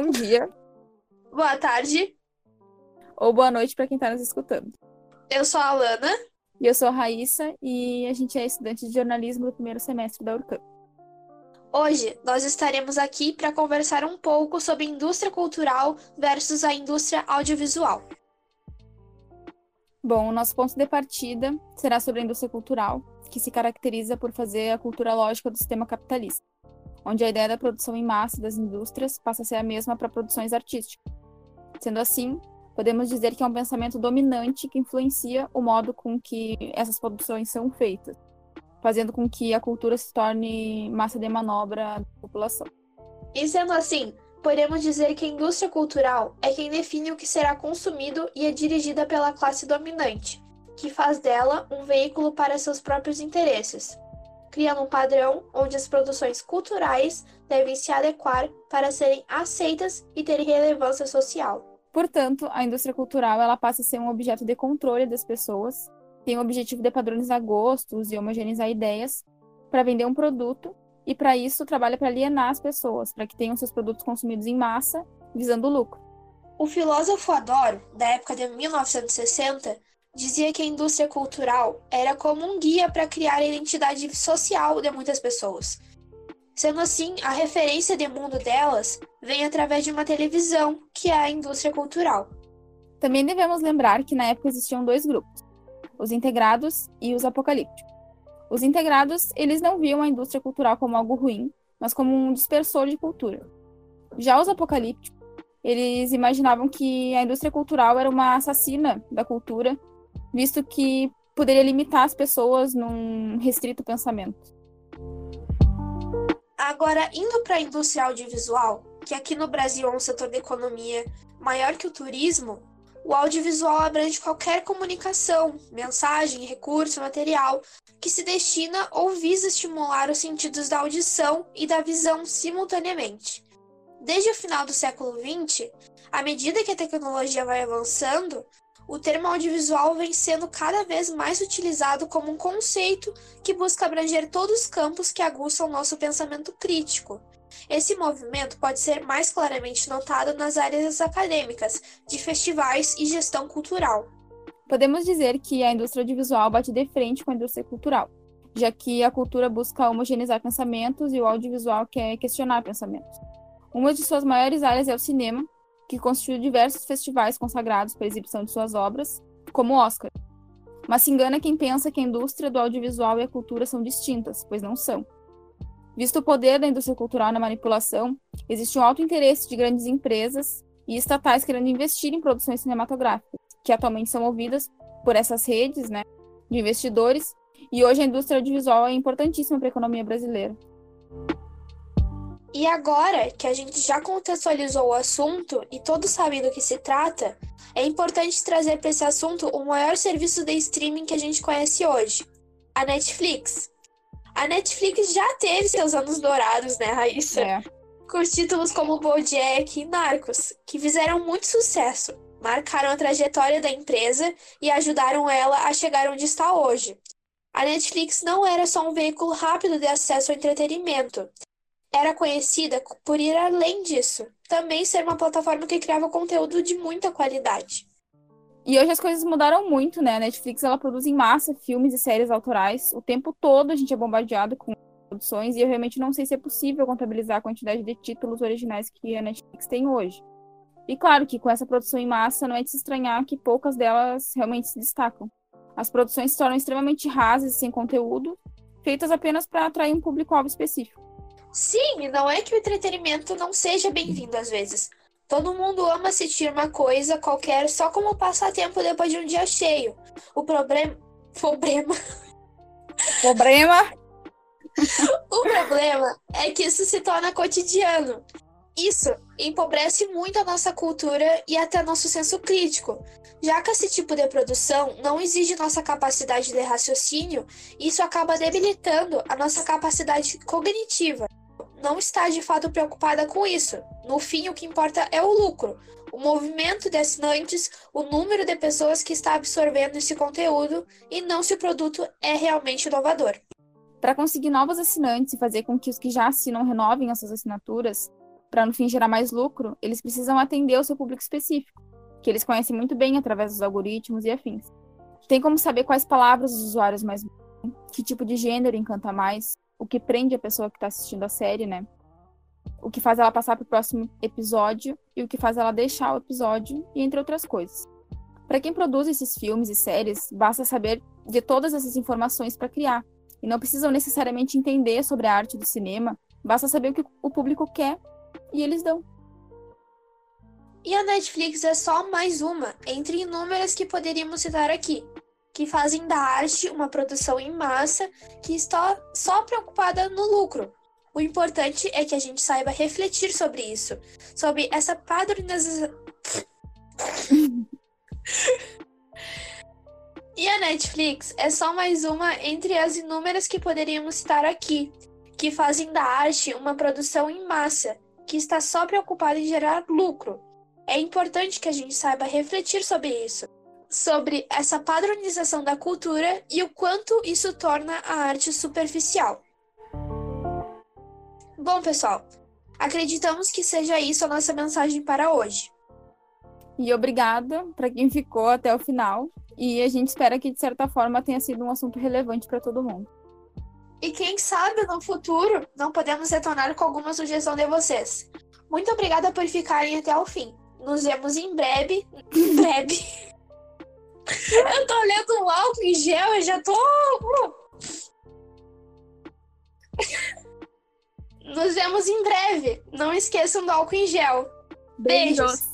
Bom dia. Boa tarde. Ou boa noite para quem está nos escutando. Eu sou a Alana. E eu sou a Raíssa e a gente é estudante de jornalismo do primeiro semestre da URCAM. Hoje nós estaremos aqui para conversar um pouco sobre indústria cultural versus a indústria audiovisual. Bom, o nosso ponto de partida será sobre a indústria cultural, que se caracteriza por fazer a cultura lógica do sistema capitalista, onde a ideia da produção em massa das indústrias passa a ser a mesma para produções artísticas. Sendo assim, podemos dizer que é um pensamento dominante que influencia o modo com que essas produções são feitas, fazendo com que a cultura se torne massa de manobra da população. E sendo assim, podemos dizer que a indústria cultural é quem define o que será consumido e é dirigida pela classe dominante, que faz dela um veículo para seus próprios interesses, criando um padrão onde as produções culturais devem se adequar para serem aceitas e terem relevância social. Portanto, a indústria cultural ela passa a ser um objeto de controle das pessoas, tem o objetivo de padronizar gostos e homogeneizar ideias para vender um produto e para isso trabalha para alienar as pessoas, para que tenham seus produtos consumidos em massa, visando lucro. O filósofo Adorno, da época de 1960, dizia que a indústria cultural era como um guia para criar a identidade social de muitas pessoas. Sendo assim, a referência de mundo delas vem através de uma televisão, que é a indústria cultural. Também devemos lembrar que na época existiam dois grupos, os integrados e os apocalípticos. Os integrados, eles não viam a indústria cultural como algo ruim, mas como um dispersor de cultura. Já os apocalípticos, eles imaginavam que a indústria cultural era uma assassina da cultura, visto que poderia limitar as pessoas num restrito pensamento. Agora, indo para a indústria audiovisual, que aqui no Brasil é um setor da economia maior que o turismo, o audiovisual abrange qualquer comunicação, mensagem, recurso, material que se destina ou visa estimular os sentidos da audição e da visão simultaneamente. Desde o final do século XX, à medida que a tecnologia vai avançando, o termo audiovisual vem sendo cada vez mais utilizado como um conceito que busca abranger todos os campos que aguçam nosso pensamento crítico. Esse movimento pode ser mais claramente notado nas áreas acadêmicas, de festivais e gestão cultural. Podemos dizer que a indústria audiovisual bate de frente com a indústria cultural, já que a cultura busca homogeneizar pensamentos e o audiovisual quer questionar pensamentos. Uma de suas maiores áreas é o cinema, que constitui diversos festivais consagrados para a exibição de suas obras, como o Oscar. Mas se engana quem pensa que a indústria do audiovisual e a cultura são distintas, pois não são. Visto o poder da indústria cultural na manipulação, existe um alto interesse de grandes empresas e estatais querendo investir em produções cinematográficas, que atualmente são ouvidas por essas redes né, de investidores, e hoje a indústria audiovisual é importantíssima para a economia brasileira. E agora que a gente já contextualizou o assunto e todos sabem do que se trata, é importante trazer para esse assunto o maior serviço de streaming que a gente conhece hoje, a Netflix. A Netflix já teve seus anos dourados, né, Raíssa? É. Com títulos como BoJack e Narcos, que fizeram muito sucesso, marcaram a trajetória da empresa e ajudaram ela a chegar onde está hoje. A Netflix não era só um veículo rápido de acesso ao entretenimento, era conhecida por ir além disso, também ser uma plataforma que criava conteúdo de muita qualidade. E hoje as coisas mudaram muito, né? A Netflix ela produz em massa filmes e séries autorais. O tempo todo a gente é bombardeado com produções e eu realmente não sei se é possível contabilizar a quantidade de títulos originais que a Netflix tem hoje. E claro que com essa produção em massa não é de se estranhar que poucas delas realmente se destacam. As produções se tornam extremamente rasas e sem conteúdo, feitas apenas para atrair um público-alvo específico. Sim, não é que o entretenimento não seja bem-vindo às vezes. Todo mundo ama assistir uma coisa qualquer só como passatempo depois de um dia cheio. O problema. Problema. Problema? o problema é que isso se torna cotidiano. Isso empobrece muito a nossa cultura e até nosso senso crítico. Já que esse tipo de produção não exige nossa capacidade de raciocínio, isso acaba debilitando a nossa capacidade cognitiva não está de fato preocupada com isso. No fim, o que importa é o lucro, o movimento de assinantes, o número de pessoas que está absorvendo esse conteúdo e não se o produto é realmente inovador. Para conseguir novos assinantes e fazer com que os que já assinam renovem as suas assinaturas, para no fim gerar mais lucro, eles precisam atender o seu público específico, que eles conhecem muito bem através dos algoritmos e afins. Tem como saber quais palavras os usuários mais que tipo de gênero encanta mais, o que prende a pessoa que está assistindo a série, né? O que faz ela passar para o próximo episódio e o que faz ela deixar o episódio, e entre outras coisas. Para quem produz esses filmes e séries, basta saber de todas essas informações para criar, e não precisam necessariamente entender sobre a arte do cinema, basta saber o que o público quer e eles dão. E a Netflix é só mais uma entre inúmeras que poderíamos citar aqui, que fazem da arte uma produção em massa que está só preocupada no lucro. O importante é que a gente saiba refletir sobre isso, sobre essa padronização. e a Netflix é só mais uma entre as inúmeras que poderíamos citar aqui, que fazem da arte uma produção em massa que está só preocupada em gerar lucro. É importante que a gente saiba refletir sobre isso, sobre essa padronização da cultura e o quanto isso torna a arte superficial. Bom, pessoal, acreditamos que seja isso a nossa mensagem para hoje. E obrigada para quem ficou até o final. E a gente espera que, de certa forma, tenha sido um assunto relevante para todo mundo. E quem sabe no futuro não podemos retornar com alguma sugestão de vocês. Muito obrigada por ficarem até o fim. Nos vemos em breve. Em breve. eu tô olhando o álcool em gel e já tô. Nos vemos em breve. Não esqueçam do álcool em gel. Beijos. Beijos.